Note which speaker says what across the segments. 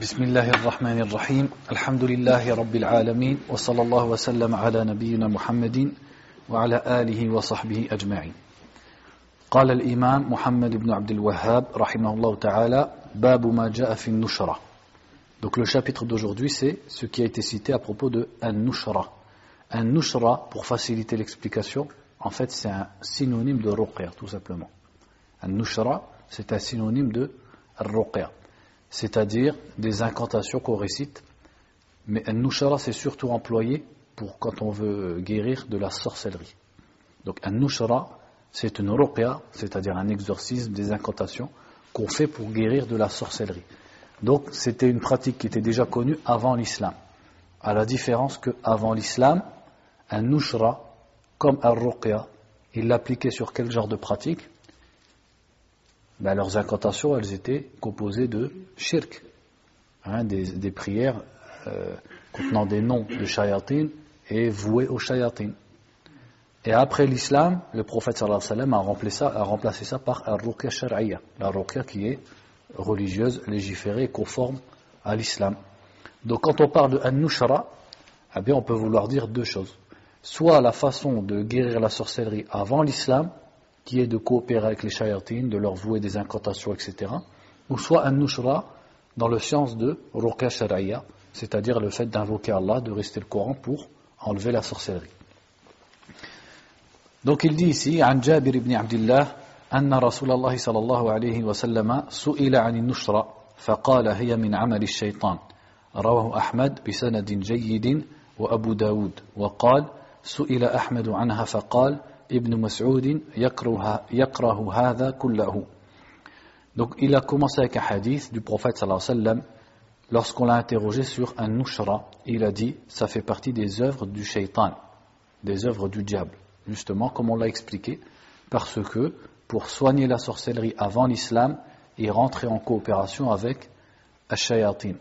Speaker 1: بسم الله الرحمن الرحيم. الحمد لله رب العالمين وصلى الله وسلم على نبينا محمد وعلى آله وصحبه أجمعين. قال الإمام محمد بن عبد الوهاب رحمه الله تعالى باب ما جاء في النشرة. Donc le chapitre d'aujourd'hui c'est ce qui a été cité à propos de النشرة. النشرة pour faciliter l'explication en fait c'est un synonyme de رقية tout simplement. النشرة c'est un synonyme de الرقية. C'est-à-dire des incantations qu'on récite. Mais un nushara, c'est surtout employé pour quand on veut guérir de la sorcellerie. Donc un nushara, c'est une ruqya, c'est-à-dire un exorcisme, des incantations qu'on fait pour guérir de la sorcellerie. Donc c'était une pratique qui était déjà connue avant l'islam. À la différence qu'avant l'islam, un nushra, comme un ruqya, il l'appliquait sur quel genre de pratique? Ben, leurs incantations, elles étaient composées de shirk, hein, des, prières euh, contenant des noms de shayatin et vouées aux shayatin. Et après l'islam, le prophète sallallahu alayhi wa sallam a remplacé ça, par un ruqya shar'iyya, la ruqya qui est religieuse, légiférée, conforme à l'islam. Donc quand on parle de an-nushra, eh bien on peut vouloir dire deux choses. Soit la façon de guérir la sorcellerie avant l'islam, qui est de coopérer avec les shayatines, de leur vouer des incantations, etc. Ou soit un nushra dans le sens de ruqya shar'iyya, c'est-à-dire le fait d'invoquer Allah, de rester le Coran pour enlever la sorcellerie. Donc il dit ici, عن جابر بن عبد الله أن رسول الله صلى الله عليه وسلم سئل عن النشرة فقال هي من عمل الشيطان رواه أحمد بسند جيد وأبو داود وقال سئل أحمد عنها فقال Ibn yakrahu kullahu. Donc il a commencé avec un hadith du prophète lorsqu'on l'a interrogé sur un nushra. Il a dit ça fait partie des œuvres du shaitan, des œuvres du diable. Justement, comme on l'a expliqué, parce que pour soigner la sorcellerie avant l'islam, il rentrait en coopération avec Ash-Shayatin.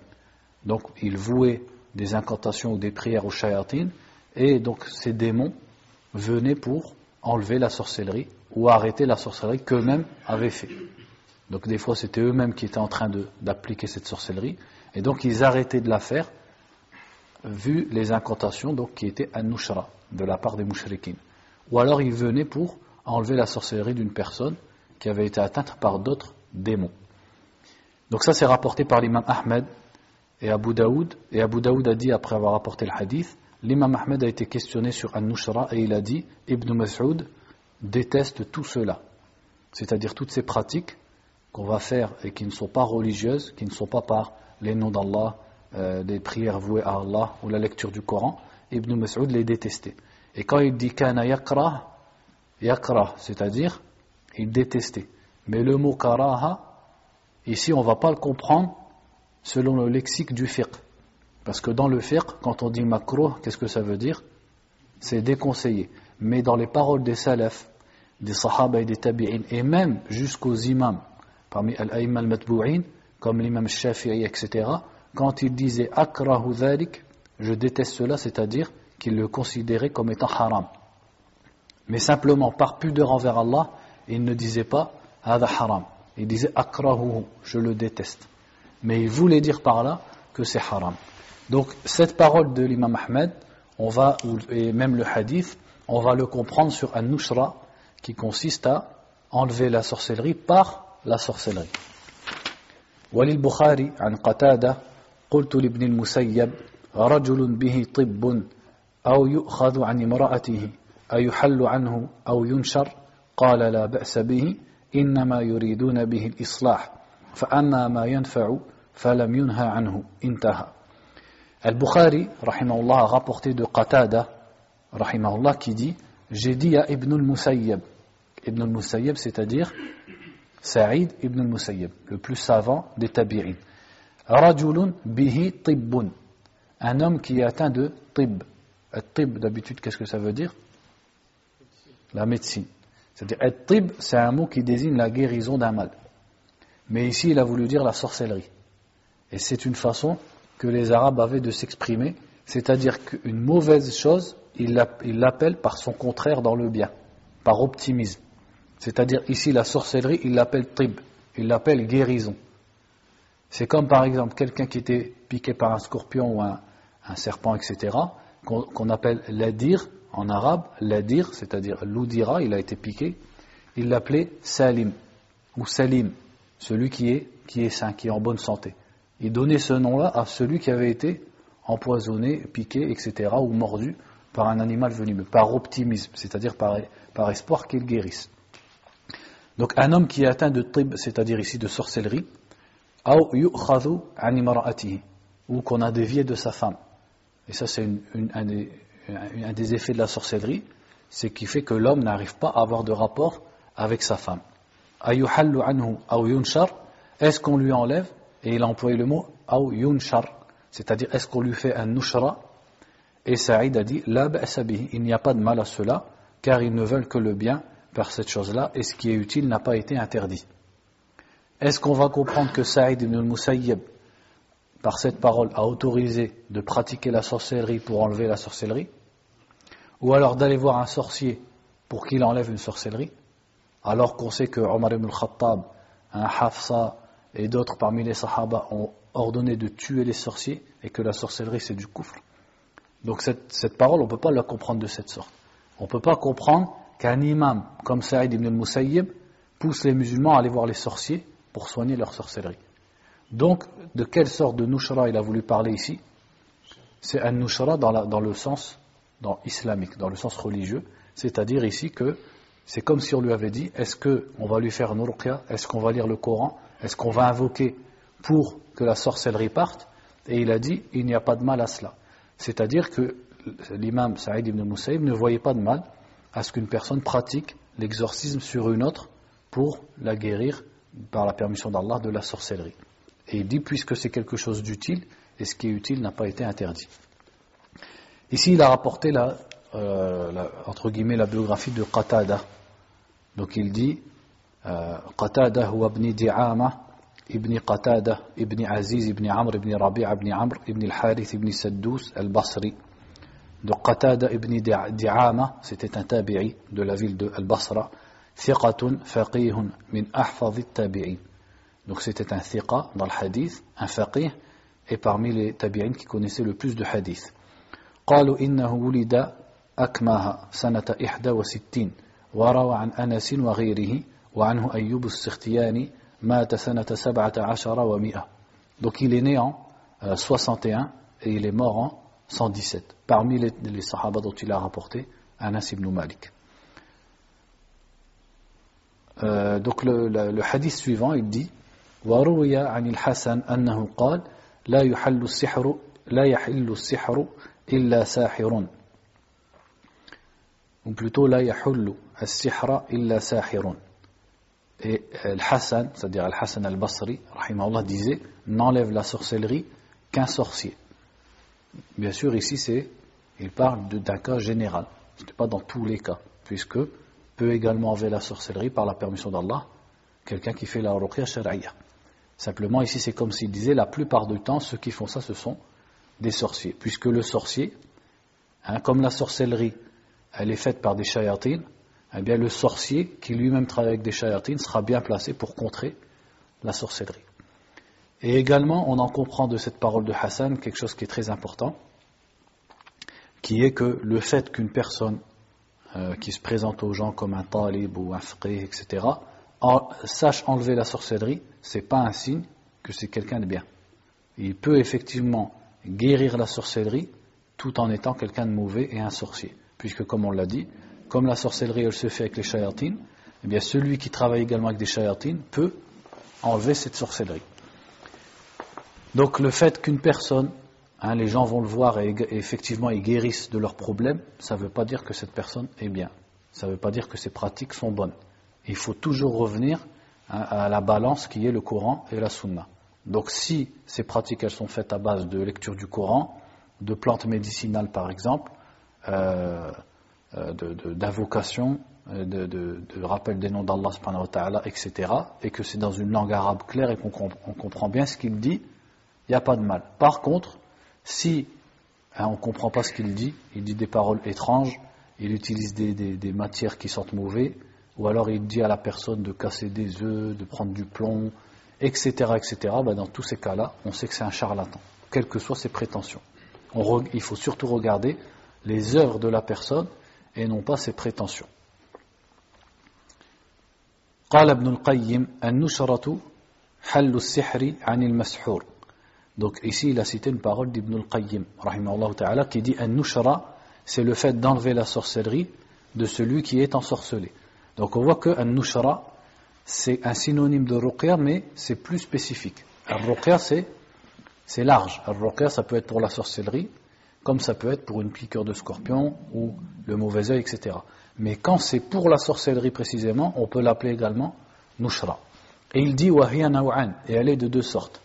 Speaker 1: Donc il vouait des incantations ou des prières aux Shayatin, et donc ces démons venaient pour enlever la sorcellerie ou arrêter la sorcellerie qu'eux-mêmes avaient fait. Donc des fois c'était eux-mêmes qui étaient en train d'appliquer cette sorcellerie et donc ils arrêtaient de la faire vu les incantations donc, qui étaient an-nushra de la part des mouchriquines. Ou alors ils venaient pour enlever la sorcellerie d'une personne qui avait été atteinte par d'autres démons. Donc ça c'est rapporté par l'imam Ahmed et Abu Daoud et Abu Daoud a dit après avoir rapporté le hadith l'imam Ahmed a été questionné sur An-Nushra et il a dit Ibn Mas'ud déteste tout cela, c'est-à-dire toutes ces pratiques qu'on va faire et qui ne sont pas religieuses, qui ne sont pas par les noms d'Allah, euh, des prières vouées à Allah ou la lecture du Coran, Ibn Mas'ud les détestait. Et quand il dit kana yakra, yakra, c'est-à-dire il détestait. Mais le mot karaha, ici on ne va pas le comprendre selon le lexique du fiqh. Parce que dans le fiqh, quand on dit makro, qu'est-ce que ça veut dire? C'est déconseillé. Mais dans les paroles des salafs, des sahaba et des tabi'in, et même jusqu'aux imams, parmi al-aïm al-matbou'in, comme l'imam Shafi'i, etc., quand ils disaient akrahu dhalik, je déteste cela, c'est-à-dire qu'ils le considéraient comme étant haram. Mais simplement, par pudeur envers Allah, ils ne disaient pas hada haram. Ils disaient akrahu, je le déteste. Mais ils voulaient dire par là que c'est haram. Donc cette parole de l'imam Ahmed, on va, et même le hadith, on va le comprendre sur un nushra qui consiste à enlever la sorcellerie par la sorcellerie. وللبخاري عن قتادة قلت لابن المسيب رجل به طب أو يؤخذ عن امرأته أيحل عنه أو ينشر قال لا بأس به إنما يريدون به الإصلاح فأما ما ينفع فلم ينهى عنه انتهى Al-Bukhari, rahimahullah, a rapporté de Qatada, rahimahullah, qui dit J'ai dit à Ibn al-Musayyib. Ibn al-Musayyib, c'est-à-dire Saïd ibn al-Musayyib, le plus savant des tabi'in. Rajulun bihi tibbun. Un homme qui est atteint de tib. Tib, d'habitude, qu'est-ce que ça veut dire? La médecine. C'est-à-dire, tib, c'est un mot qui désigne la guérison d'un mal. Mais ici, il a voulu dire la sorcellerie. Et c'est une façon que les Arabes avaient de s'exprimer, c'est-à-dire qu'une mauvaise chose, ils l'appellent par son contraire dans le bien, par optimisme. C'est-à-dire ici la sorcellerie, ils l'appellent trib, ils l'appellent guérison. C'est comme par exemple quelqu'un qui était piqué par un scorpion ou un, serpent, etc., qu'on appelle l'adir en arabe, l'adir, c'est-à-dire l'oudira, il a été piqué, il l'appelait Salim ou Salim, celui qui est, qui est sain, qui est en bonne santé. Il donnait ce nom-là à celui qui avait été empoisonné, piqué, etc., ou mordu par un animal venimeux, par optimisme, c'est-à-dire par, espoir qu'il guérisse. Donc un homme qui est atteint de trib, c'est-à-dire ici de sorcellerie, ou qu'on a dévié de sa femme. Et ça c'est un, des, effets de la sorcellerie, c'est qui fait que l'homme n'arrive pas à avoir de rapport avec sa femme. Est-ce qu'on lui enlève Et il a employé le mot c'est-à-dire est-ce qu'on lui fait un nushra? Et Saïd a dit il n'y a pas de mal à cela, car ils ne veulent que le bien par cette chose-là, et ce qui est utile n'a pas été interdit. Est-ce qu'on va comprendre que Saïd ibn al-Musayyib, par cette parole, a autorisé de pratiquer la sorcellerie pour enlever la sorcellerie? Ou alors d'aller voir un sorcier pour qu'il enlève une sorcellerie Alors qu'on sait que Omar ibn al-Khattab, un Hafsa et d'autres parmi les Sahaba ont ordonné de tuer les sorciers et que la sorcellerie c'est du kufr. Donc cette, cette parole, on ne peut pas la comprendre de cette sorte. On ne peut pas comprendre qu'un imam comme Saïd ibn al-Musayyib pousse les musulmans à aller voir les sorciers pour soigner leur sorcellerie. Donc, de quelle sorte de nushra il a voulu parler ici? C'est un nushra dans, dans, le sens dans, islamique, dans le sens religieux, c'est-à-dire ici que c'est comme si on lui avait dit est-ce qu'on va lui faire un Est-ce qu'on va lire le Coran? Est-ce qu'on va invoquer pour que la sorcellerie parte? Et il a dit il n'y a pas de mal à cela. C'est-à-dire que l'imam Saïd ibn Musayyib ne voyait pas de mal à ce qu'une personne pratique l'exorcisme sur une autre pour la guérir par la permission d'Allah de la sorcellerie. Et il dit, puisque c'est quelque chose d'utile, et ce qui est utile n'a pas été interdit. Ici, il a rapporté la, euh, entre guillemets la biographie de Qatada. Donc il dit, euh, Qatada huwa ibn Di'ama, ibn Qatada, ibn Aziz, ibn Amr, ibn Rabi'a, ibn Amr, ibn al-Harith, ibn Saddous, al-Basri. Donc Qatada ibn Di'ama, c'était un tabi'i de la ville de Al-Basra. Thiqatun faqihun min ahfadhi tabi'in. Donc c'était un thiqa dans le hadith, un faqih, et parmi les tabi'in qui connaissaient le plus de hadith. قالوا إنه ولد أكماها سنة إحدى وستين وروى عن أنس وغيره وعنه أيوب السختياني مات سنة سبعة عشر ومئة Donc il est né en 61 et il est mort en 117. Parmi les, les sahaba dont il a rapporté, Anas ibn Malik. Euh, وروي عن الحسن أنه قال لا يحل السحر لا يحل السحر إلا ساحر ou plutôt la yahullu as-sihra illa sahirun. Et euh, Al-Hassan, c'est-à-dire Al-Hassan al-Basri, rahimahullah, disait n'enlève la sorcellerie qu'un sorcier. Bien sûr, ici, c'est, il parle d'un cas général, ce n'est pas dans tous les cas, puisque peut également enlever la sorcellerie par la permission d'Allah, quelqu'un qui fait la ruqya shar'iyya. Simplement, ici, c'est comme s'il disait la plupart du temps, ceux qui font ça, ce sont des sorciers, puisque le sorcier, hein, comme la sorcellerie, elle est faite par des shayatines, eh bien, le sorcier, qui lui-même travaille avec des shayatines, sera bien placé pour contrer la sorcellerie. Et également, on en comprend de cette parole de Hassan quelque chose qui est très important, qui est que le fait qu'une personne euh, qui se présente aux gens comme un talib ou un fqih, etc., sache enlever la sorcellerie, c'est pas un signe que c'est quelqu'un de bien. Il peut effectivement guérir la sorcellerie tout en étant quelqu'un de mauvais et un sorcier. Puisque, comme on l'a dit, comme la sorcellerie elle se fait avec les shayatines, eh bien celui qui travaille également avec des shayatines peut enlever cette sorcellerie. Donc le fait qu'une personne, hein, les gens vont le voir et, effectivement ils guérissent de leurs problèmes, ça ne veut pas dire que cette personne est bien. Ça ne veut pas dire que ses pratiques sont bonnes. Il faut toujours revenir hein, à la balance qui est le Coran et la Sunna. Donc si ces pratiques elles sont faites à base de lecture du Coran, de plantes médicinales par exemple, d'invocation, euh, de, de, de, rappel des noms d'Allah, etc., et que c'est dans une langue arabe claire et qu'on comprend bien ce qu'il dit, il n'y a pas de mal. Par contre, si hein, on ne comprend pas ce qu'il dit, il dit des paroles étranges, il utilise des, matières qui sentent mauvais, ou alors il dit à la personne de casser des œufs, de prendre du plomb, etc., etc., ben dans tous ces cas-là, on sait que c'est un charlatan, quelles que soient ses prétentions. il faut surtout regarder les œuvres de la personne et non pas ses prétentions. قال ابن القيم النشرة حل السحر عن المسحور donc ici il a cité une parole d'Ibn al-Qayyim ta'ala qui dit an-nushra c'est le fait d'enlever la sorcellerie de celui qui est ensorcelé donc on voit que an-nushra c'est un synonyme de ruqya mais c'est plus spécifique al-ruqya c'est c'est large al-ruqya ça peut être pour la sorcellerie comme ça peut être pour une piqûre de scorpion ou le mauvais œil etc mais quand c'est pour la sorcellerie précisément, on peut l'appeler également nushra. Et il dit wahiya naw'an, et elle est de deux sortes.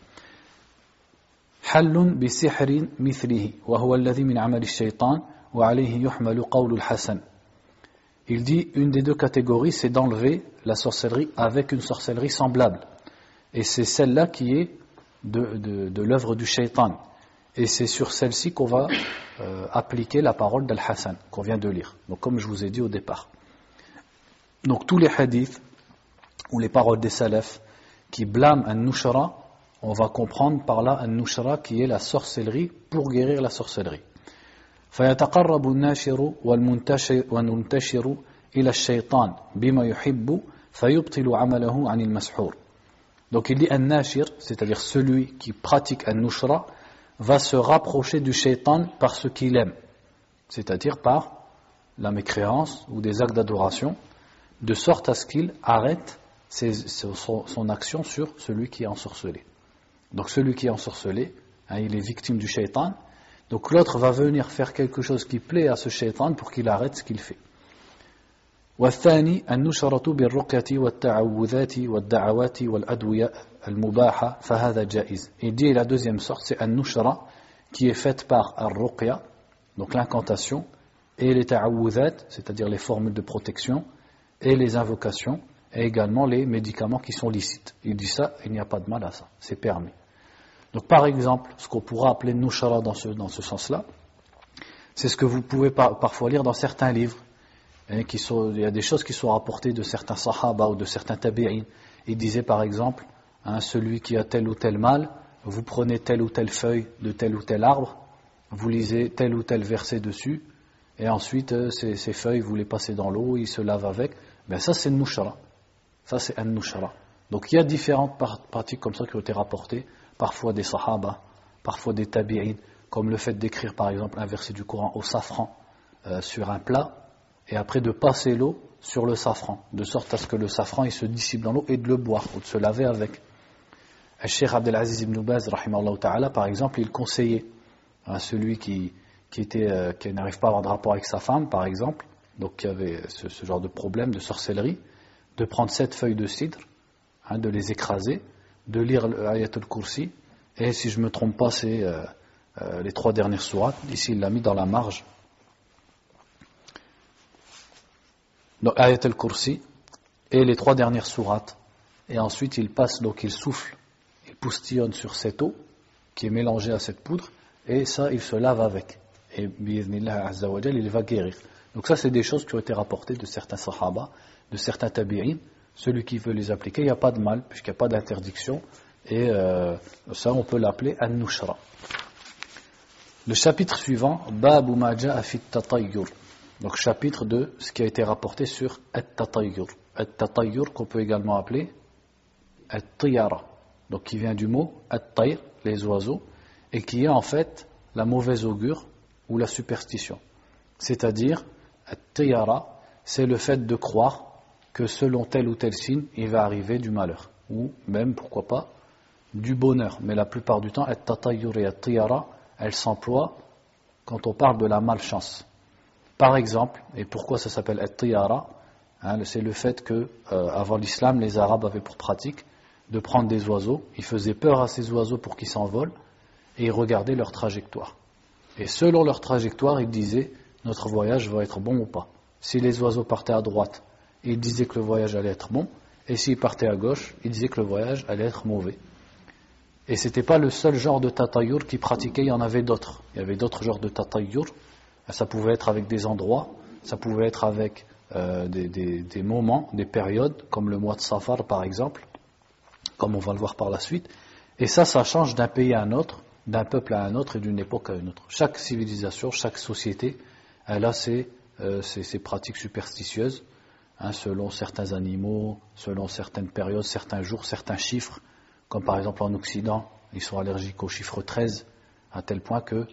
Speaker 1: حل بسحر مثله وهو الذي من عمل الشيطان وعليه يحمل قول الحسن Il dit une des deux catégories c'est d'enlever la sorcellerie avec une sorcellerie semblable et c'est celle-là qui est de, de, de l'œuvre du shaitan et c'est sur celle-ci qu'on va euh, appliquer la parole d'Al-Hassan qu'on vient de lire. Donc comme je vous ai dit au départ. Donc tous les hadiths ou les paroles des salafs qui blâment un nushra, on va comprendre par là un nushra qui est la sorcellerie pour guérir la sorcellerie. فيتقرب الناشر والمنتشر إلى الشيطان بما يحب فيبطل عمله عن المسحور. Donc il dit un nashir, c'est-à-dire celui qui pratique un nushra, va se rapprocher du shaitan par ce qu'il aime, c'est-à-dire par la mécréance ou des actes d'adoration, de sorte à ce qu'il arrête son, action sur celui qui est ensorcelé. Donc celui qui est ensorcelé, hein, il est victime du shaitan, donc l'autre va venir faire quelque chose qui plaît à ce shaitan pour qu'il arrête ce qu'il fait. والثاني النشرة بالرقية والتعوذات والدعوات والأدوية al-mubaha. Il dit, la deuxième sorte, c'est al-nushra, qui est faite par al-ruqya, donc l'incantation, et les ta'awudat, c'est-à-dire les formules de protection, et les invocations, et également les médicaments qui sont licites. Il dit ça, il n'y a pas de mal à ça, c'est permis. Donc par exemple, ce qu'on pourra appeler nushara dans ce, dans ce sens-là, c'est ce que vous pouvez parfois lire dans certains livres. Hein, il y a des choses qui sont rapportées de certains sahaba ou de certains tabi'in. Ils disaient par exemple, hein, celui qui a tel ou tel mal, vous prenez telle ou telle feuille de tel ou tel arbre, vous lisez tel ou tel verset dessus, et ensuite euh, ces, feuilles, vous les passez dans l'eau, ils se lavent avec. Ben ça c'est nushara. Ça c'est un nushara. Donc il y a différentes pratiques comme ça qui ont été rapportées, parfois des sahaba, parfois des tabi'in, comme le fait d'écrire par exemple un verset du Coran au safran euh, sur un plat, et après de passer l'eau sur le safran, de sorte à ce que le safran il se dissipe dans l'eau et de le boire ou de se laver avec. Cheikh Abdelaziz ibn Baz, ta'ala, par exemple, il conseillait à celui qui, qui, euh, qui n'arrive pas à avoir de rapport avec sa femme, par exemple, donc qui avait ce, genre de problème de sorcellerie, de prendre sept feuilles de cidre, hein, de les écraser, de lire l'Ayatul Kursi, et si je ne me trompe pas, c'est euh, euh, les trois dernières sourates. Ici, il l'a mis dans la marge donc Ayat al-Kursi, et les trois dernières sourates. Et ensuite, il passe, donc il souffle, il poustillonne sur cette eau qui est mélangée à cette poudre, et ça, il se lave avec. Et il va guérir. Donc ça, c'est des choses qui ont été rapportées de certains sahaba, de certains tabi'in. Celui qui veut les appliquer, il n'y a pas de mal, puisqu'il n'y a pas d'interdiction. Et euh, ça, on peut l'appeler an-nushra. Le chapitre suivant, Babu Maja Afit Tatayyur. Donc chapitre de ce qui a été rapporté sur At-Tatayyur. At-Tatayyur qu'on peut également appeler At-Tiyara. Donc qui vient du mot At-Tayr, les oiseaux, et qui est en fait la mauvaise augure ou la superstition. C'est-à-dire, At-Tiyara, c'est le fait de croire que selon tel ou tel signe, il va arriver du malheur. Ou même, pourquoi pas, du bonheur. Mais la plupart du temps, At-Tatayyur et At-Tiyara, elles s'emploient quand on parle de la malchance. Par exemple, et pourquoi ça s'appelle at-tiyara hein, C'est le fait que euh, avant l'islam, les Arabes avaient pour pratique de prendre des oiseaux, ils faisaient peur à ces oiseaux pour qu'ils s'envolent, et ils regardaient leur trajectoire. Et selon leur trajectoire, ils disaient notre voyage va être bon ou pas. Si les oiseaux partaient à droite, ils disaient que le voyage allait être bon, et s'ils partaient à gauche, ils disaient que le voyage allait être mauvais. Et ce n'était pas le seul genre de tatayour qui pratiquait, il y en avait d'autres. Il y avait d'autres genres de tatayour ça pouvait être avec des endroits, ça pouvait être avec euh, des, moments, des périodes, comme le mois de Safar par exemple, comme on va le voir par la suite. Et ça, ça change d'un pays à un autre, d'un peuple à un autre et d'une époque à une autre. Chaque civilisation, chaque société, elle a ses, euh, pratiques superstitieuses, hein, selon certains animaux, selon certaines périodes, certains jours, certains chiffres, comme par exemple en Occident, ils sont allergiques au chiffre 13, à tel point que,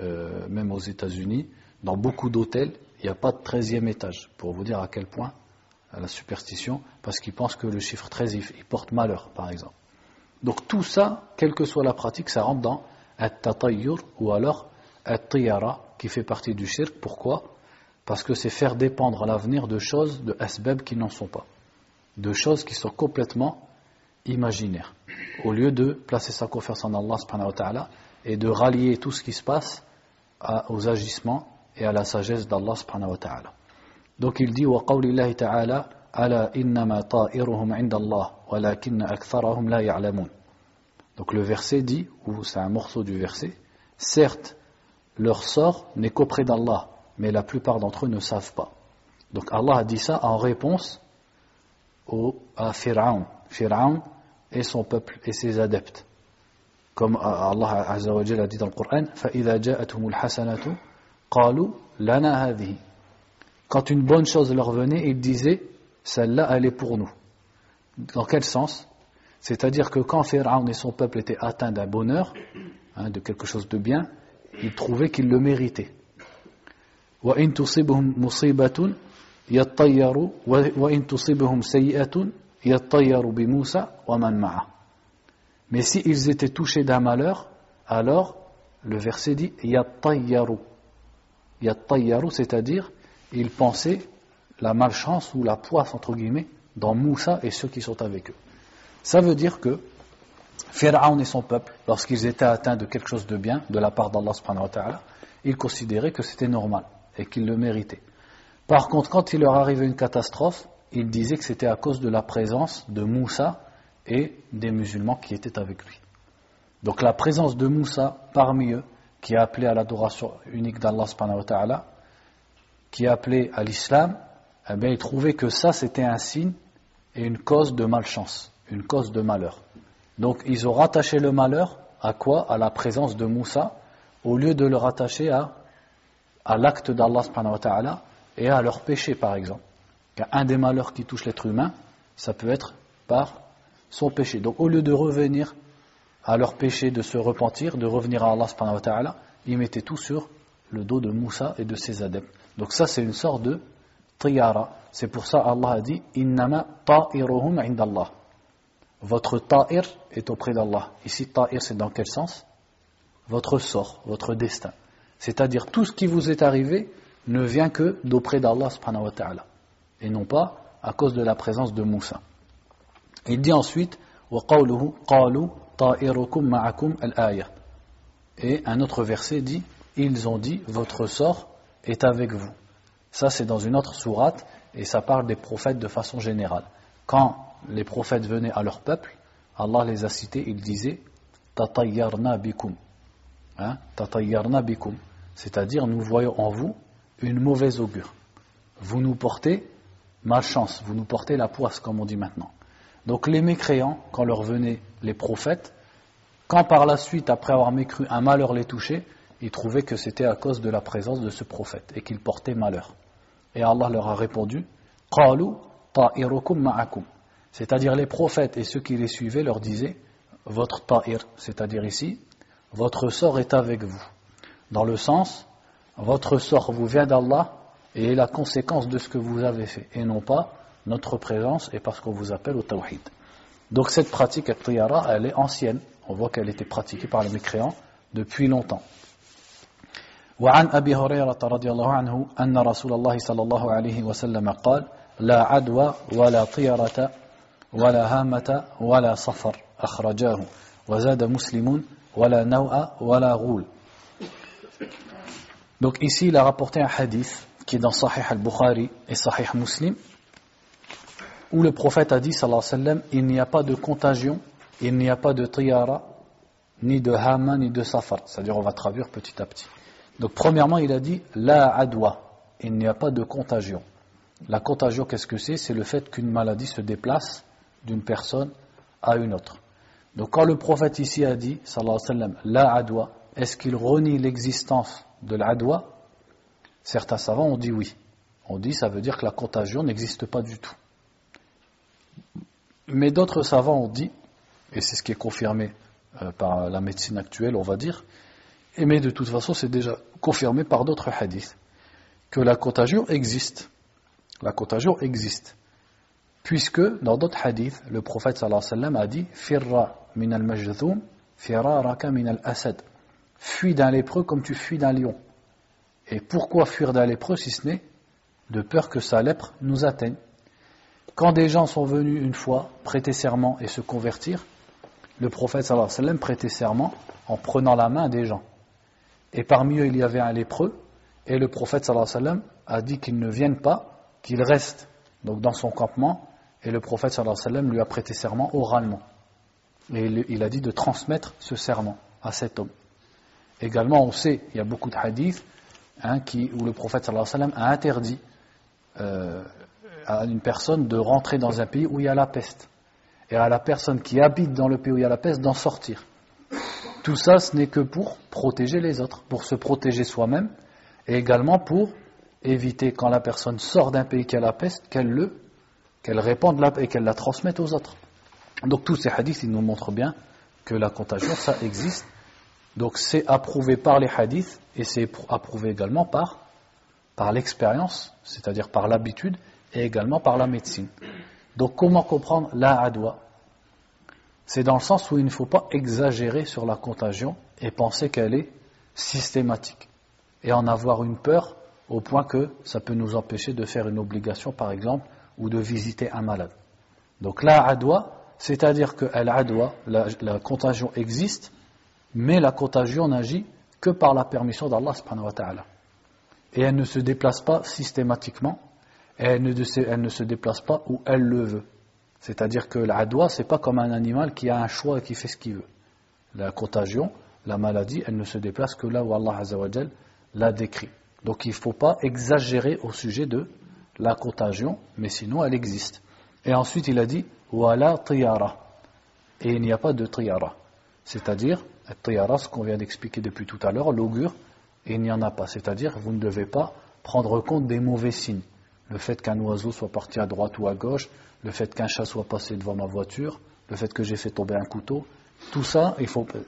Speaker 1: euh, même aux États-Unis, dans beaucoup d'hôtels, il n'y a pas de 13e étage, pour vous dire à quel point la superstition, parce qu'ils pensent que le chiffre 13, il, porte malheur, par exemple. Donc tout ça, quelle que soit la pratique, ça rentre dans at-tatayyur ou alors at-tiyara, qui fait partie du shirk. Pourquoi? Parce que c'est faire dépendre l'avenir de choses, de asbab qui n'en sont pas. De choses qui sont complètement imaginaires. Au lieu de placer sa confiance en Allah subhanahu ta'ala et de rallier tout ce qui se passe aux agissements et à la sagesse d'Allah subhanahu ta'ala. Donc il dit وقول الله تعالى ألا إنما طائرهم عند الله ولكن أكثرهم لا يعلمون Donc le verset dit, ou c'est un morceau du verset, certes, leur sort n'est qu'auprès d'Allah, mais la plupart d'entre eux ne savent pas. Donc Allah a dit ça en réponse au, à Pharaon. Pharaon et son peuple et ses adeptes. Comme Allah Azza wa a dit dans le Coran, فَإِذَا جَاءَتْهُمُ الْحَسَنَةُ قَالُوا لَنَا هَذِهِ quand une bonne chose leur venait, ils disaient celle-là, elle est pour nous. Dans quel sens? C'est-à-dire que quand Pharaon et son peuple étaient atteints d'un bonheur, hein, de quelque chose de bien, ils trouvaient qu'ils le méritaient. Mais s'ils étaient touchés d'un malheur, alors le verset dit yattayaru. Yattayaru, c'est-à-dire ils pensaient la malchance ou la poisse, entre guillemets, dans Moussa et ceux qui sont avec eux. Ça veut dire que Pharaon et son peuple, lorsqu'ils étaient atteints de quelque chose de bien de la part d'Allah ils considéraient que c'était normal et qu'ils le méritaient. Par contre, quand il leur arrivait une catastrophe, ils disaient que c'était à cause de la présence de Moussa et des musulmans qui étaient avec lui. Donc la présence de Moussa parmi eux, qui a appelé à l'adoration unique d'Allah qui appelait à l'islam, eh bien, que ça c'était un signe et une cause de malchance, une cause de malheur. Donc ils ont rattaché le malheur à quoi? À la présence de Moussa, au lieu de le rattacher à, à l'acte d'Allah et à leur péché par exemple. Car un des malheurs qui touche l'être humain, ça peut être par son péché. Donc au lieu de revenir à leur péché, de se repentir, de revenir à Allah ils mettaient tout sur le dos de Moussa et de ses adeptes. Donc ça c'est une sorte de tiyara. C'est pour ça Allah a dit Innama ta'iruhum indallah. Votre ta'ir est auprès d'Allah. Ici ta'ir c'est dans quel sens Votre sort, votre destin. C'est-à-dire tout ce qui vous est arrivé ne vient que d'auprès d'Allah subhanahu wa ta'ala. Et non pas à cause de la présence de Moussa. Il dit ensuite وَقَوْلُهُ قَالُوا طَائِرُكُمْ مَعَكُمْ الْآيَةِ Et un autre verset dit Ils ont dit, votre sort est avec vous. Ça, c'est dans une autre sourate, et ça parle des prophètes de façon générale. Quand les prophètes venaient à leur peuple, Allah les a cités, il disait Tatayyarna bikum. Hein? Bikum. C'est-à-dire, nous voyons en vous une mauvaise augure. Vous nous portez malchance, vous nous portez la poisse, comme on dit maintenant. Donc, les mécréants, quand leur venaient les prophètes, quand par la suite, après avoir mécru, un malheur les touchait, ils trouvaient que c'était à cause de la présence de ce prophète et qu'il portait malheur. Et Allah leur a répondu C'est-à-dire les prophètes et ceux qui les suivaient leur disaient Votre ta'ir, c'est-à-dire ici, votre sort est avec vous. Dans le sens, votre sort vous vient d'Allah et est la conséquence de ce que vous avez fait, et non pas notre présence et parce qu'on vous appelle au tawhid. Donc cette pratique, elle est ancienne. On voit qu'elle était pratiquée par les mécréants depuis longtemps. وعن أبي هريرة رضي الله عنه أن رسول الله صلى الله عليه وسلم قال لا عدوى ولا طيرة ولا هامة ولا صفر أخرجاه وزاد مسلم ولا نوء ولا غول Donc ici, il a rapporté un hadith qui est dans Sahih al-Bukhari et Sahih Muslim, où le prophète a dit, sallallahu alayhi wa sallam, il n'y a pas de contagion, il n'y a pas de tiyara, ni de hama, ni de safar. C'est-à-dire, on va traduire petit à petit. Donc premièrement, il a dit la adwa, il n'y a pas de contagion. La contagion, qu'est-ce que c'est? C'est le fait qu'une maladie se déplace d'une personne à une autre. Donc quand le prophète ici a dit, sallallahu alayhi wa sallam, la adwa, est-ce qu'il renie l'existence de l'adwa Certains savants ont dit oui. On dit ça veut dire que la contagion n'existe pas du tout. Mais d'autres savants ont dit, et c'est ce qui est confirmé euh, par la médecine actuelle, on va dire, et mais de toute façon c'est déjà confirmé par d'autres hadiths, que la contagion existe. La contagion existe. Puisque dans d'autres hadiths, le prophète a dit Firra min al majzoum, firaraka min al asad. Fuis d'un lépreux comme tu fuis d'un lion. Et pourquoi fuir d'un lépreux si ce n'est de peur que sa lèpre nous atteigne? Quand des gens sont venus une fois prêter serment et se convertir, le prophète sallallahu alayhi wa sallam prêtait serment en prenant la main des gens. Et parmi eux, il y avait un lépreux, et le prophète alayhi wa sallam a dit qu'il ne vienne pas, qu'il reste donc dans son campement, et le prophète alayhi wa sallam lui a prêté serment oralement. Et il, a dit de transmettre ce serment à cet homme. Également, on sait, il y a beaucoup de hadiths hein, où le prophète a interdit euh, à une personne de rentrer dans un pays où il y a la peste. Et à la personne qui habite dans le pays où il y a la peste d'en sortir. Tout ça, ce n'est que pour protéger les autres, pour se protéger soi-même, et également pour éviter quand la personne sort d'un pays qui a la peste, qu'elle le, qu'elle répande et qu'elle la transmette aux autres. Donc tous ces hadiths, ils nous montrent bien que la contagion, ça existe. Donc c'est approuvé par les hadiths et c'est approuvé également par, par l'expérience, c'est-à-dire par l'habitude et également par la médecine. Donc comment comprendre la adwa? C'est dans le sens où il ne faut pas exagérer sur la contagion et penser qu'elle est systématique et en avoir une peur au point que ça peut nous empêcher de faire une obligation par exemple ou de visiter un malade. Donc la adwa, c'est-à-dire que la contagion existe, mais la contagion n'agit que par la permission d'Allah. Et elle ne se déplace pas systématiquement, et elle ne se déplace pas où elle le veut. C'est-à-dire que l'adwa, c'est pas comme un animal qui a un choix et qui fait ce qu'il veut. La contagion, la maladie, elle ne se déplace que là où Allah l'a décrit. Donc il ne faut pas exagérer au sujet de la contagion, mais sinon elle existe. Et ensuite il a dit Wala tiyara. Et il n'y a pas de tiyara. C'est-à-dire, tiyara, ce qu'on vient d'expliquer depuis tout à l'heure, l'augure, il n'y en a pas. C'est-à-dire, vous ne devez pas prendre compte des mauvais signes. Le fait qu'un oiseau soit parti à droite ou à gauche, le fait qu'un chat soit passé devant ma voiture, le fait que j'ai fait tomber un couteau, tout ça,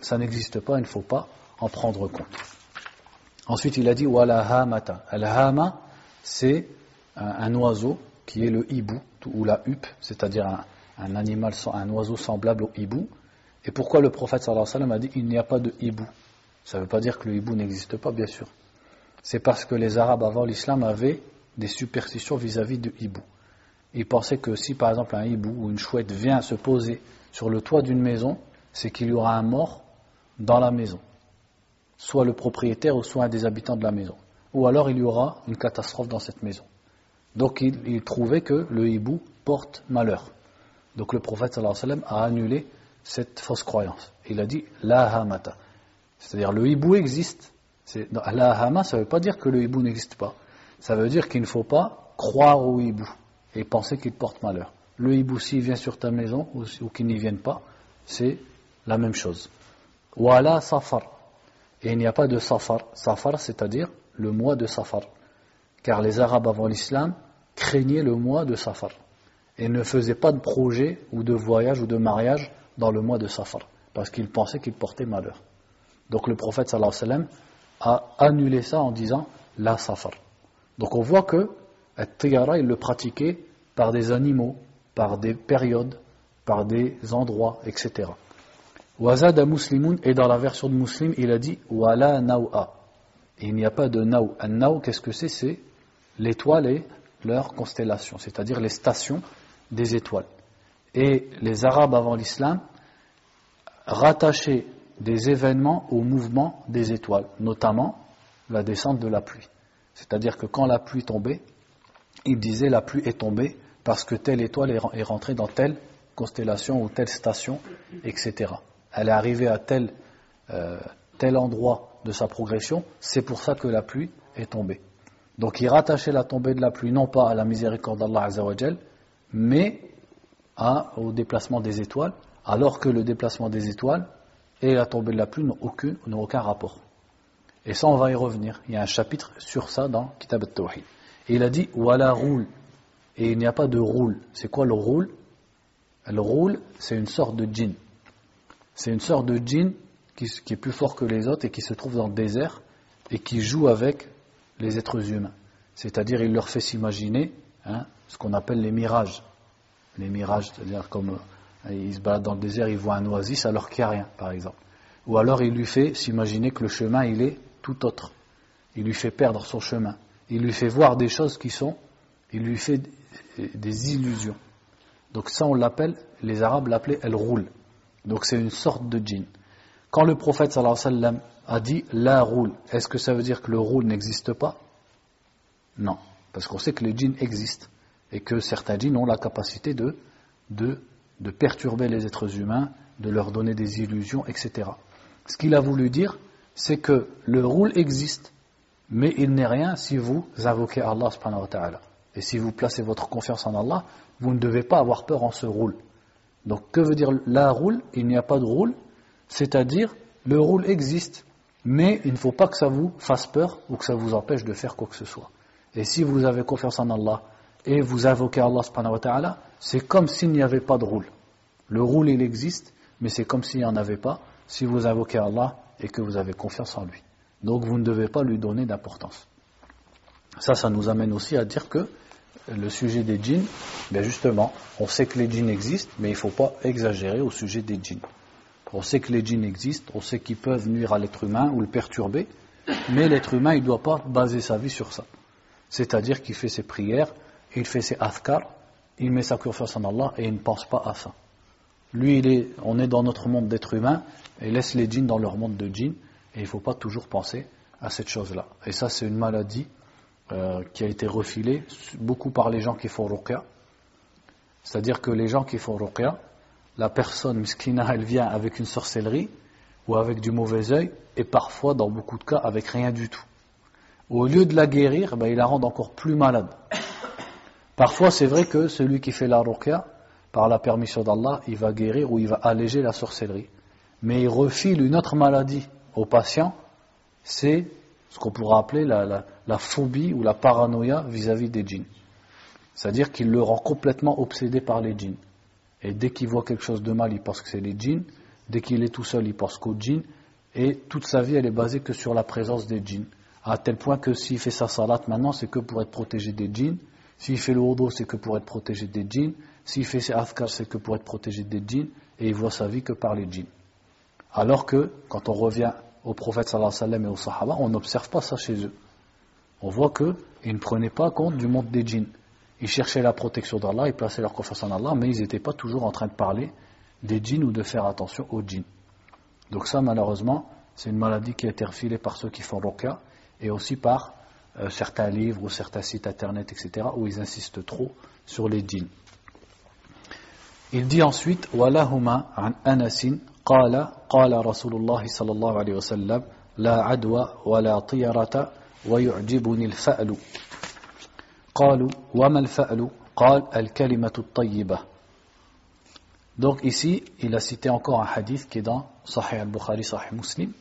Speaker 1: ça n'existe pas, il ne faut pas en prendre compte. Ensuite, il a dit Wala hamata. Al-hama, c'est un, oiseau qui est le hibou ou la huppe, c'est-à-dire un, animal, un oiseau semblable au hibou. Et pourquoi le prophète alayhi a dit il n'y a pas de hibou? Ça ne veut pas dire que le hibou n'existe pas, bien sûr. C'est parce que les Arabes avant l'islam avaient des superstitions vis-à-vis du hibou. Ils pensaient que si par exemple un hibou ou une chouette vient se poser sur le toit d'une maison, c'est qu'il y aura un mort dans la maison. Soit le propriétaire ou soit un des habitants de la maison. Ou alors il y aura une catastrophe dans cette maison. Donc il, trouvait que le hibou porte malheur. Donc le prophète a annulé cette fausse croyance. Il a dit la hamata. C'est-à-dire le hibou existe. La hama, ça ne veut pas dire que le hibou n'existe pas. Ça veut dire qu'il ne faut pas croire au hibou et penser qu'il porte malheur. Le hibou, s'il vient sur ta maison ou, qu'il n'y vienne pas, c'est la même chose. Wala safar. Et il n'y a pas de safar. Safar, c'est-à-dire le mois de safar car les Arabes avant l'islam craignaient le mois de Safar et ne faisaient pas de projet ou de voyage ou de mariage dans le mois de Safar parce qu'ils pensaient qu'il portait malheur. Donc le prophète a annulé ça en disant la Safar. Donc on voit que Tiyara il le pratiquait par des animaux, par des périodes, par des endroits, etc. Wazada Muslimun et dans la version de Muslim il a dit Wala Naw'a. il n'y a pas de Naw. Un Naw, qu'est-ce que c'est? C'est l'étoile et leur constellation, c'est-à-dire les stations des étoiles. Et les Arabes avant l'islam rattachaient des événements au mouvement des étoiles, notamment la descente de la pluie. C'est-à-dire que quand la pluie tombait, ils disaient la pluie est tombée parce que telle étoile est rentrée dans telle constellation ou telle station, etc. Elle est arrivée à tel, euh, tel endroit de sa progression, c'est pour ça que la pluie est tombée. Donc il rattachait la tombée de la pluie non pas à la miséricorde d'Allah mais au déplacement des étoiles, alors que le déplacement des étoiles et la tombée de la pluie n'ont aucun rapport. Et ça, on va y revenir. Il y a un chapitre sur ça dans Kitab al-Tawhid. Et il a dit, Wala roule. Et il n'y a pas de roule. C'est quoi le roule? Le roule, c'est une sorte de djinn. C'est une sorte de djinn qui, est plus fort que les autres et qui se trouve dans le désert et qui joue avec les êtres humains. C'est-à-dire, il leur fait s'imaginer hein, ce qu'on appelle les mirages. Les mirages, c'est-à-dire comme euh, ils se baladent dans le désert, ils voient un oasis alors qu'il n'y a rien, par exemple. Ou alors il lui fait s'imaginer que le chemin, il est tout autre. Il lui fait perdre son chemin. Il lui fait voir des choses qui sont, il lui fait des illusions. Donc ça, on l'appelle, les Arabes l'appelaient elle roule. Donc c'est une sorte de djinn. Quand le prophète a dit la roule, est-ce que ça veut dire que le roule n'existe pas? Non, parce qu'on sait que les djinns existent et que certains djinns ont la capacité de, de, de perturber les êtres humains, de leur donner des illusions, etc. Ce qu'il a voulu dire, c'est que le roule existe, mais il n'est rien si vous invoquez Allah subhanahu. Et si vous placez votre confiance en Allah, vous ne devez pas avoir peur en ce roule. Donc que veut dire la roule Il n'y a pas de roule, c'est-à-dire le roule existe, mais il ne faut pas que ça vous fasse peur ou que ça vous empêche de faire quoi que ce soit. Et si vous avez confiance en Allah et vous invoquez Allah subhanahu c'est comme s'il n'y avait pas de roule. Le roule il existe, mais c'est comme s'il n'y en avait pas si vous invoquez Allah et que vous avez confiance en lui. Donc vous ne devez pas lui donner d'importance. Ça, ça nous amène aussi à dire que le sujet des djinns, bien justement, on sait que les djinns existent, mais il ne faut pas exagérer au sujet des djinns. On sait que les djinns existent, on sait qu'ils peuvent nuire à l'être humain ou le perturber, mais l'être humain, il ne doit pas baser sa vie sur ça. C'est-à-dire qu'il fait ses prières, il fait ses athkar, il met sa confiance en Allah et il ne pense pas à ça. Lui, il est, on est dans notre monde d'être humain et laisse les djinns dans leur monde de djinns et il ne faut pas toujours penser à cette chose-là. Et ça, c'est une maladie euh, qui a été refilée beaucoup par les gens qui font ruqya. C'est-à-dire que les gens qui font ruqya, la personne, miskina, elle vient avec une sorcellerie ou avec du mauvais œil et parfois, dans beaucoup de cas, avec rien du tout. Au lieu de la guérir, ben, il la rend encore plus malade. Parfois, c'est vrai que celui qui fait la ruqya, par la permission d'Allah, il va guérir ou il va alléger la sorcellerie. Mais il refile une autre maladie au patient, c'est ce qu'on pourrait appeler la, phobie ou la paranoïa vis-à-vis des djinns. C'est-à-dire qu'il le rend complètement obsédé par les djinns. Et dès qu'il voit quelque chose de mal, il pense que c'est les djinns. Dès qu'il est tout seul, il pense qu'aux djinns. Et toute sa vie, elle est basée que sur la présence des djinns. À tel point que s'il fait sa salat maintenant, c'est que pour être protégé des djinns. S'il fait le wudu, c'est que pour être protégé des djinns. S'il fait ses afkar, c'est que pour être protégé des djinns. Et il voit sa vie que par les djinns. Alors que, quand on revient au prophète sallallahu alayhi wa sallam et aux sahaba, on n'observe pas ça chez eux. On voit qu'ils ne prenaient pas compte du monde des djinns. Ils cherchaient la protection d'Allah, ils plaçaient leur confiance en Allah, mais ils n'étaient pas toujours en train de parler des djinns ou de faire attention aux djinns. Donc ça, malheureusement, c'est une maladie qui a été refilée par ceux qui font roka et aussi par euh, certains livres ou certains sites internet, etc., où ils insistent trop sur les djinns. Il dit ensuite, Walahuma an Anasin قال قال رسول الله صلى الله عليه وسلم لا عدوى ولا طيرة ويعجبني الفأل قالوا وما الفأل قال الكلمة الطيبة Donc ici, il a cité encore un hadith qui est dans Sahih al-Bukhari, Sahih Muslim,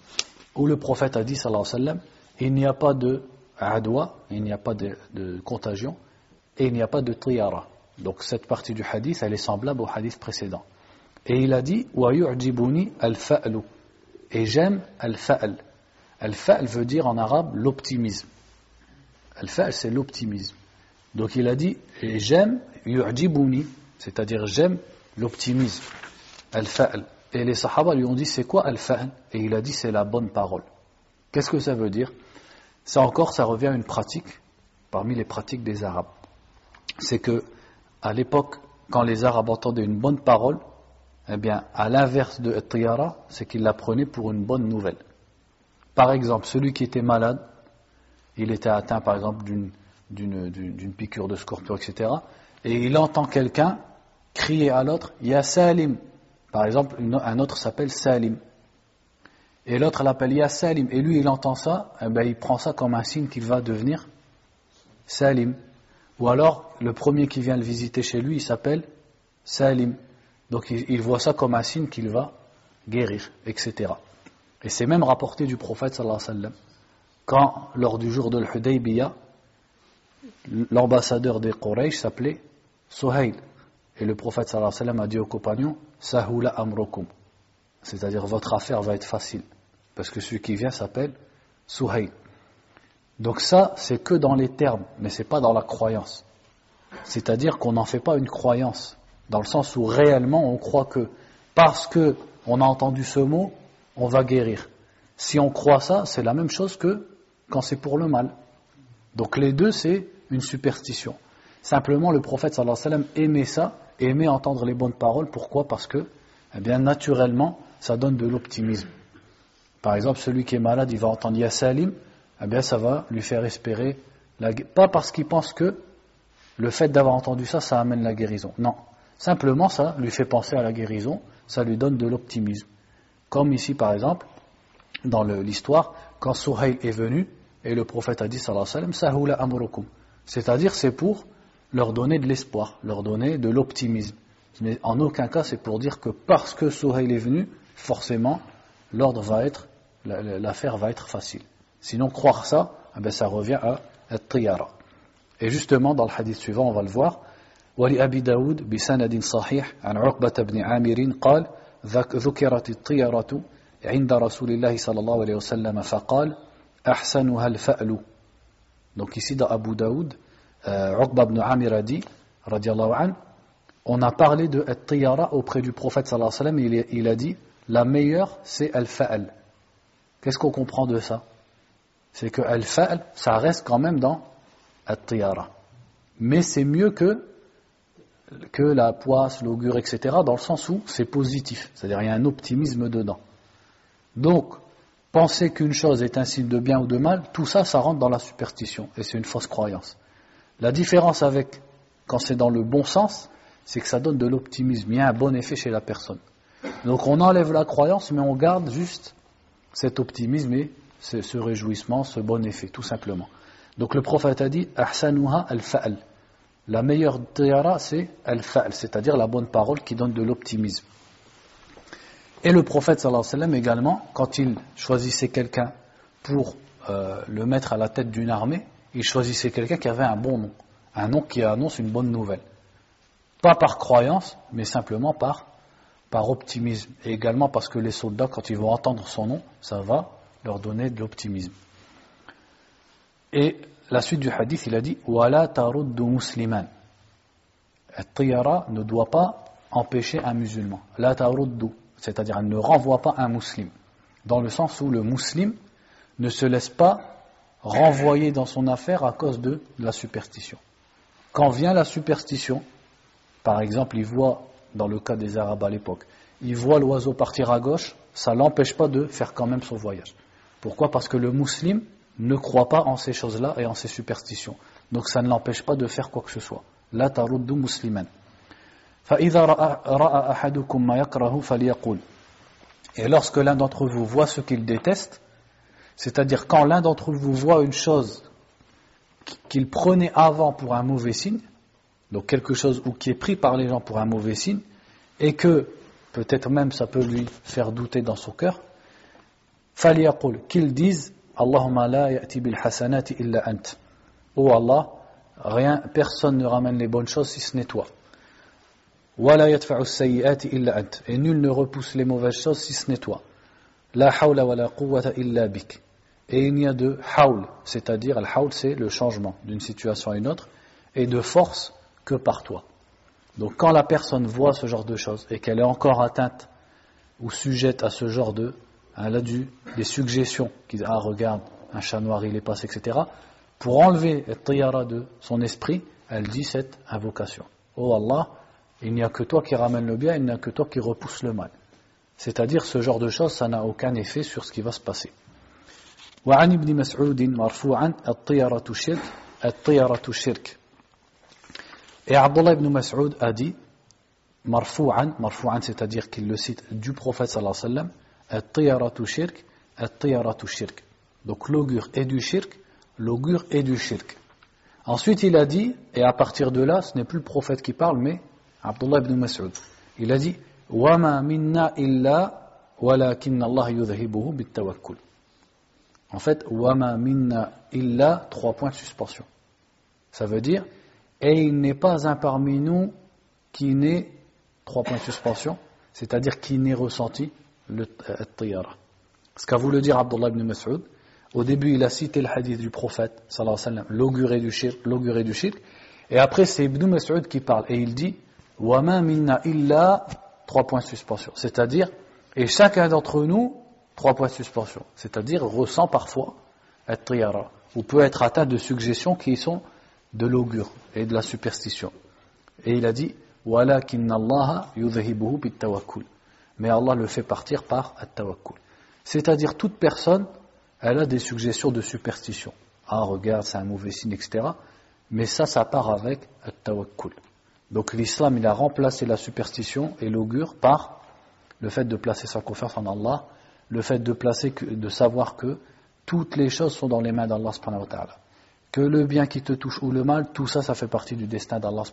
Speaker 1: où le prophète a dit, sallallahu alayhi wa sallam, il n'y a pas de adwa, il n'y a pas de, de, contagion, et il n'y a pas de triyara. Donc cette partie du hadith, elle est semblable au hadith précédent. Et il a dit Et j'aime al-fa'l. Al-fa'l veut dire en arabe l'optimisme. Al-fa'l c'est l'optimisme. Donc il a dit et j'aime yu'jibuni, c'est-à-dire j'aime l'optimisme. Al-fa'l. Et les sahaba lui ont dit c'est quoi al-fa'l? Et il a dit c'est la bonne parole. Qu'est-ce que ça veut dire? Ça encore, ça revient à une pratique parmi les pratiques des Arabes. C'est que à l'époque, quand les Arabes entendaient une bonne parole, eh bien, à l'inverse de Tiyara, c'est qu'il la prenait pour une bonne nouvelle. Par exemple, celui qui était malade, il était atteint par exemple d'une piqûre de scorpion, etc. Et il entend quelqu'un crier à l'autre, Ya Salim. Par exemple, un autre s'appelle Salim. Et l'autre l'appelle Ya Salim. Et lui, il entend ça, eh bien, il prend ça comme un signe qu'il va devenir Salim. Ou alors, le premier qui vient le visiter chez lui, il s'appelle Salim. Donc il, voit ça comme un signe qu'il va guérir, etc. Et c'est même rapporté du prophète sallallahu alayhi wa sallam, quand lors du jour de l'Hudaybiyah, l'ambassadeur des Quraysh s'appelait Suhail. Et le prophète sallallahu alayhi wa sallam a dit aux compagnons, Sahula amrukum. C'est-à-dire votre affaire va être facile. Parce que celui qui vient s'appelle Suhail. Donc ça, c'est que dans les termes, mais c'est pas dans la croyance. C'est-à-dire qu'on n'en fait pas une croyance, dans le sens où réellement on croit que parce que on a entendu ce mot, on va guérir. Si on croit ça, c'est la même chose que quand c'est pour le mal. Donc les deux, c'est une superstition. Simplement, le prophète sallallahu alayhi wa sallam aimait ça, aimait entendre les bonnes paroles. Pourquoi? Parce que, eh bien, naturellement, ça donne de l'optimisme. Par exemple, celui qui est malade, il va entendre Ya Salim, eh bien, ça va lui faire espérer, la... pas parce qu'il pense que le fait d'avoir entendu ça, ça amène la guérison. Non. Simplement, ça lui fait penser à la guérison, ça lui donne de l'optimisme. Comme ici, par exemple, dans l'histoire, quand Suhail est venu, et le prophète a dit, sallam, amurukum. C'est-à-dire, c'est pour leur donner de l'espoir, leur donner de l'optimisme. Mais en aucun cas, c'est pour dire que parce que Suhail est venu, forcément, l'ordre va être, l'affaire va être facile. Sinon, croire ça, eh ben, ça revient à être Et justement, dans le hadith suivant, on va le voir. ولأبي داود بسند صحيح عن عقبة بن عامر قال ذكرت الطيرة عند رسول الله صلى الله عليه وسلم فقال أحسنها الفأل donc ici dans Abu Daoud euh, Uqba ibn Amir a dit radiallahu an on a parlé de At-Tiyara auprès du prophète sallallahu alayhi wa sallam et il, il a dit la meilleure c'est Al-Fa'al qu'est-ce qu'on comprend de ça C'est que Al-Fa'al ça reste quand même dans At-Tiyara mais c'est mieux que que la poisse, l'augure, etc., dans le sens où c'est positif, c'est-à-dire il y a un optimisme dedans. Donc, penser qu'une chose est un signe de bien ou de mal, tout ça, ça rentre dans la superstition, et c'est une fausse croyance. La différence avec quand c'est dans le bon sens, c'est que ça donne de l'optimisme, il y a un bon effet chez la personne. Donc on enlève la croyance, mais on garde juste cet optimisme ce, réjouissement, ce bon effet, tout simplement. Donc le prophète a dit, Ahsanuha al-fa'al. La meilleure tiyara, c'est al-fa'l, c'est-à-dire la bonne parole qui donne de l'optimisme. Et le prophète sallallahu alayhi wa sallam également, quand il choisissait quelqu'un pour euh, le mettre à la tête d'une armée, il choisissait quelqu'un qui avait un bon nom, un nom qui annonce une bonne nouvelle. Pas par croyance, mais simplement par, par optimisme. Et également parce que les soldats, quand ils vont entendre son nom, ça va leur donner de l'optimisme. Et la suite du hadith, il a dit Wala taruddu musliman. Tiyara ne doit pas empêcher un musulman. La taruddu, c'est-à-dire elle ne renvoie pas un musulman. Dans le sens où le musulman ne se laisse pas renvoyer dans son affaire à cause de la superstition. Quand vient la superstition, par exemple, il voit, dans le cas des Arabes à l'époque, il voit l'oiseau partir à gauche, ça ne l'empêche pas de faire quand même son voyage. Pourquoi? Parce que le musulman ne croit pas en ces choses-là et en ces superstitions. Donc ça ne l'empêche pas de faire quoi que ce soit. La taruddu musliman. Et lorsque l'un d'entre vous voit ce qu'il déteste, c'est-à-dire quand l'un d'entre vous voit une chose qu'il prenait avant pour un mauvais signe, donc quelque chose qui est pris par les gens pour un mauvais signe, et que peut-être même ça peut lui faire douter dans son cœur, qu'il dise Allahumma la ya'ti bil hasanati illa ant. Oh Allah, rien, personne ne ramène les bonnes choses si ce n'est toi. Wa la yadfa'u sayyiati illa ant. Et nul ne repousse les mauvaises choses si ce n'est toi. La hawla wa la quwwata illa bik. Et il n'y a de hawl, c'est-à-dire, al-hawl c'est le changement d'une situation à une autre, et de force que par toi. Donc quand la personne voit ce genre de choses et qu'elle est encore atteinte ou sujette à ce genre de elle a dû des suggestions, qui ah regarde, un chat noir il est passé, etc. Pour enlever le tiyara de son esprit, elle dit cette invocation. Oh Allah, il n'y a que toi qui ramène le bien, il n'y a que toi qui repousse le mal. C'est-à-dire ce genre de choses, ça n'a aucun effet sur ce qui va se passer. وعن ابن مسعود مرفوعا الطيرة شرك الطيرة شرك Et Abdullah ibn Mas'ud a dit, marfou'an, marfou'an c'est-à-dire qu'il le cite du prophète sallallahu alayhi wa sallam, shirk, shirk. Donc l'augure est du shirk, l'augure est du shirk. Ensuite il a dit, et à partir de là, ce n'est plus le prophète qui parle, mais Abdullah ibn Mas'ud. Il a dit وَمَا مِنَّا إِلَّا وَلَكِنَّ اللَّهَ يُذْهِبُهُ بِالتَّوَكُّلِ En fait, وَمَا مِنَّا إِلَّا trois points de suspension. Ça veut dire et il n'est pas un parmi nous qui n'ait trois points de suspension, c'est-à-dire qui n'ait ressenti le euh, tiyara. Ce qu'a voulu dire Abdullah ibn Mas'ud, au début il a cité le hadith du prophète, l'auguré du shirk, l'auguré du shirk, et après c'est Ibn Mas'ud qui parle, et il dit, وَمَا minna illa, trois points de suspension, c'est-à-dire, et chacun d'entre nous, trois points de suspension, c'est-à-dire ressent parfois être tiyara, ou peut être atteint de suggestions qui sont de l'augure et de la superstition. Et il a dit, mais Allah le fait partir par at-tawakkul. C'est-à-dire toute personne, elle a des suggestions de superstition. Ah, regarde, c'est un mauvais signe, etc. Mais ça, ça part avec at-tawakkul. Donc l'islam, il a remplacé la superstition et l'augure par le fait de placer sa confiance en Allah, le fait de, de savoir que toutes les choses sont dans les mains d'Allah Que le bien qui te touche ou le mal, tout ça, ça fait partie du destin d'Allah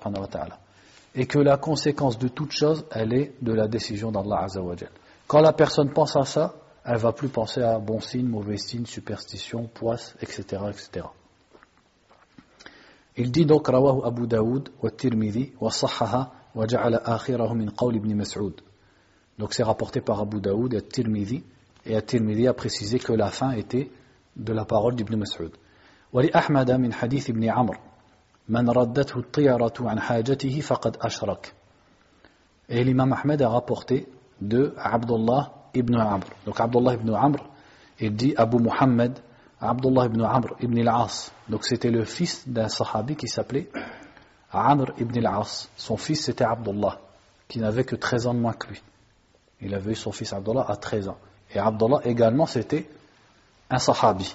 Speaker 1: et que la conséquence de toute chose, elle est de la décision d'Allah Azzawajal. Quand la personne pense à ça, elle va plus penser à bon signe, mauvais signe, superstition, poisse, etc., etc. Il dit donc rawahu Abu Daoud wa Tirmidhi wa sahaha wa ja'ala akhirahu min qawl ibn Mas'ud. Donc c'est rapporté par Abu Daoud et Tirmidhi et Tirmidhi a précisé que la fin était de la parole d'Ibn Mas'ud. Wa li Ahmad min hadith ibn Amr Man raddatu tiyaratu an hajatihi faqad ashrak. Et l'imam Ahmed a rapporté de Abdullah ibn Amr. Donc Abdullah ibn Amr, il dit Abu Muhammad, Abdullah ibn Amr ibn al-As. Donc c'était le fils d'un sahabi qui s'appelait Amr ibn al-As. Son fils c'était Abdullah, qui n'avait que 13 ans de moins que lui. Il avait eu son fils Abdullah à 13 ans. Et Abdullah également c'était un sahabi.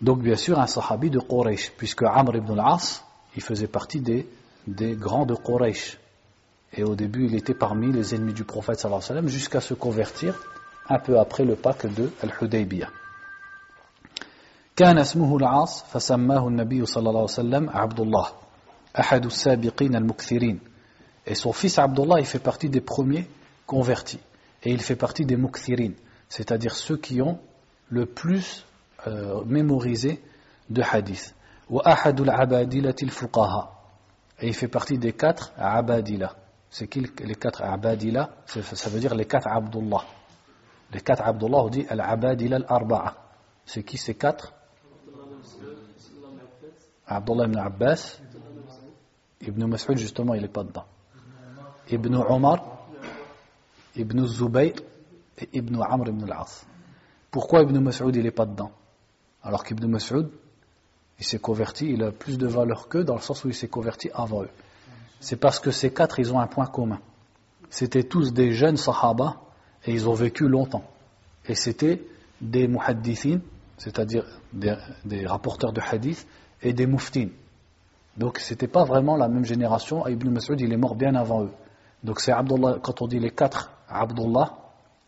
Speaker 1: Donc bien sûr un sahabi de Quraysh, puisque Amr ibn al-As, il faisait partie des, des grands de Quraysh. Et au début, il était parmi les ennemis du prophète sallallahu alayhi wa sallam, jusqu'à se convertir un peu après le pacte de Al-Hudaybiyah. كان اسمه العاص فسماه النبي صلى الله عليه وسلم عبد الله أحد السابقين المكثرين et son fils Abdullah il fait partie des premiers convertis et il fait partie des mukthirin c'est-à-dire ceux qui ont le plus euh, mémorisé de hadith. Et il fait partie des quatre abadila. C'est qui les quatre abadila Ça veut dire les quatre Abdullah. Les quatre Abdullah, on dit al-abadila al-arba'a. C'est qui ces quatre Abdullah ibn Abbas. Ibn Mas'ud, justement, il n'est pas dedans. Ibn Omar, Ibn Zubayr et Ibn Amr ibn al-As. Pourquoi Ibn Mas'ud, il n'est pas dedans alors qu'Ibn Mas'ud, il s'est converti, il a plus de valeur qu'eux dans le sens où il s'est converti avant eux. C'est parce que ces quatre, ils ont un point commun. C'était tous des jeunes sahaba et ils ont vécu longtemps. Et c'était des muhaddithin, c'est-à-dire des, rapporteurs de hadith, et des muftin. Donc c'était pas vraiment la même génération. Ibn Mas'ud, il est mort bien avant eux. Donc c'est Abdullah, quand on dit les quatre Abdullah,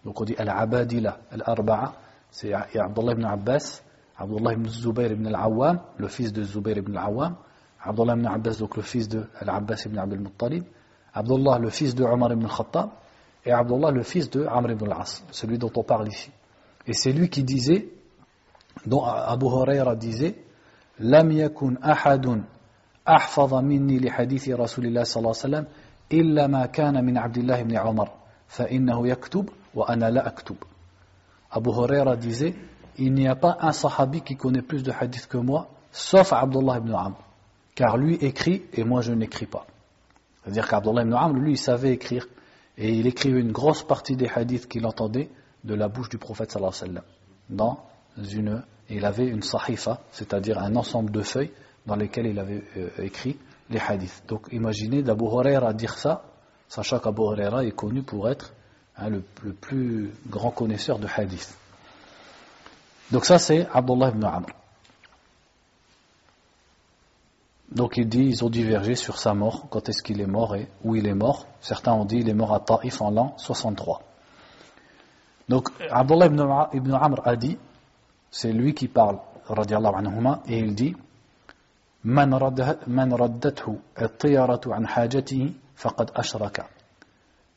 Speaker 1: donc on dit Al-Abadila, Al-Arba'a, c'est Abdullah ibn Abbas, Abdullah ibn Zubayr ibn al-Awwam, le fils de Zubayr ibn al-Awwam, Abdullah ibn Abbas, donc le fils de Al-Abbas ibn Abdul Muttalib, Abdullah le fils de Omar ibn al-Khattab, et Abdullah le fils de Amr ibn al-As, celui dont on parle ici. Et c'est lui qui disait, dont Abu Huraira disait, لم يكن أحد أحفظ مني لحديث رسول الله صلى الله عليه وسلم إلا ما كان من عبد الله بن عمر فإنه يكتب وأنا لا أكتب Abu Huraira disait il n'y a pas un sahabi qui connaît plus de hadiths que moi, sauf Abdullah ibn Amr. Car lui écrit et moi je n'écris pas. C'est-à-dire qu'Abdullah ibn Amr, lui, il savait écrire. Et il écrivait une grosse partie des hadiths qu'il entendait de la bouche du prophète sallallahu alayhi wa. Dans une, il avait une sahifa, c'est-à-dire un ensemble de feuilles dans lesquelles il avait euh, écrit les hadiths. Donc imaginez d'Abu Huraira dire ça, sachant qu'Abu Huraira est connu pour être hein, le, le plus grand connaisseur de hadiths. Donc ça c'est Abdullah ibn Amr. Donc il dit, ils ont divergé sur sa mort, quand est-ce qu'il est mort et où il est mort. Certains ont dit il est mort à Taif en l'an 63. Donc Abdullah ibn, Amr a dit, c'est lui qui parle, radiallahu anhuma, et il dit, من ردته الطيرة عن حاجته faqad ashraka.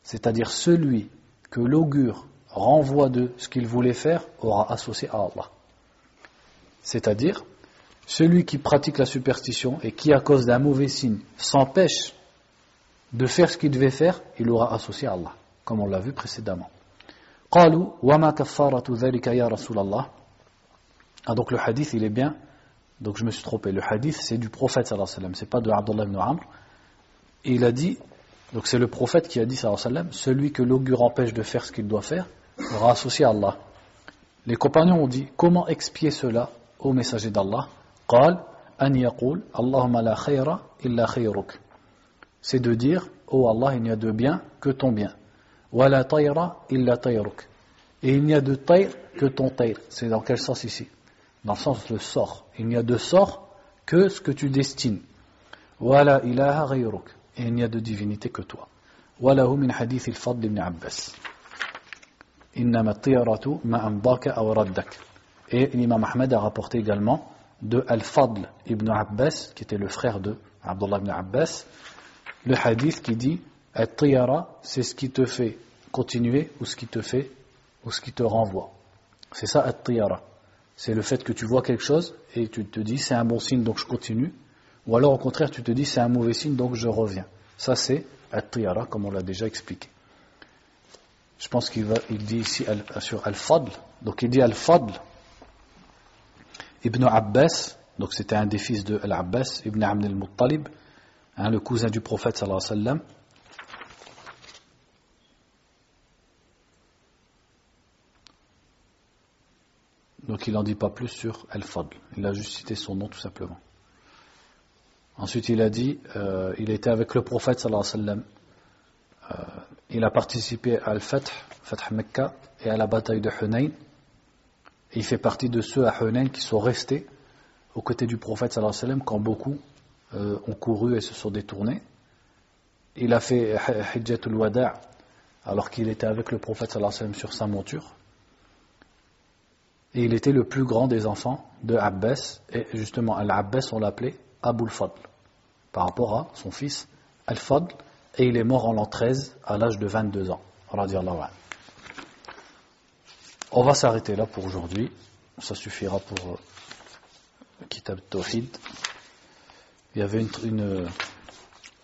Speaker 1: C'est-à-dire celui que l'augure renvoie de ce qu'il voulait faire aura associé à Allah. C'est-à-dire, celui qui pratique la superstition et qui, à cause d'un mauvais signe, s'empêche de faire ce qu'il devait faire, il aura associé à Allah, comme on l'a vu précédemment. Ah, donc le hadith, il est bien. Donc je me suis trompé. Le hadith, c'est du prophète, sallallahu alayhi wa. C'est pas de Abdullah ibn Amr. Il a dit, donc c'est le prophète qui a dit, sallallahu alayhi sallam, celui que l'augure empêche de faire ce qu'il doit faire, rassocié à Allah. Les compagnons ont dit comment expier cela au messager d'Allah? C'est de dire Ô oh Allah, il n'y a de bien que ton bien. Et il n'y a de tayr que ton tayr. C'est dans quel sens ici? Dans le sens le sort. Il n'y a de sort que ce que tu destines. Et il n'y a de divinité que toi. Wala min hadith al-fadl ibn et l'imam Ahmed a rapporté également de Al-Fadl ibn Abbas, qui était le frère de Abdullah ibn Abbas, le hadith qui dit At-tiyara, c'est ce qui te fait continuer ou ce qui te fait ou ce qui te renvoie. C'est ça At-tiyara. C'est le fait que tu vois quelque chose et tu te dis c'est un bon signe donc je continue. Ou alors au contraire tu te dis c'est un mauvais signe donc je reviens. Ça c'est At-tiyara comme on l'a déjà expliqué. Je pense qu'il il dit ici sur Al-Fadl. Donc il dit Al-Fadl Ibn Abbas, donc c'était un des fils de Al-Abbas, Ibn Amn al-Muttalib, hein, le cousin du prophète sallallahu alayhi wa sallam. Donc il n'en dit pas plus sur Al-Fadl. Il a juste cité son nom tout simplement. Ensuite il a dit, euh, il était avec le prophète sallallahu alayhi wa sallam. Euh, il a participé à Al-Fath, Fath Mecca, et à la bataille de Hunayn il fait partie de ceux à Hunayn qui sont restés aux côtés du prophète sallallahu alayhi wa sallam quand beaucoup euh, ont couru et se sont détournés. Il a fait Hijjatul Wada' alors qu'il était avec le prophète sallallahu alayhi wa sallam sur sa monture. Et il était le plus grand des enfants de Abbas. Et justement, Al-Abbas, on l'appelait Abul Fadl, par rapport à son fils Al-Fadl. Et il est mort en l'an 13, à l'âge de 22 ans. On va s'arrêter là pour aujourd'hui. Ça suffira pour euh, Kitab Tawhid. Il y avait une, une,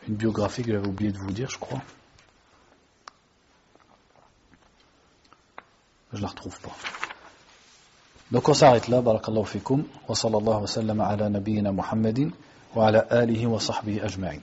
Speaker 1: biographie que j'avais oublié de vous dire, je crois. Je la retrouve pas. Donc on s'arrête là. Barakallahu fikum. Wa sallallahu wa sallam ala nabiyyina Muhammadin wa ala alihi wa sahbihi ajma'in.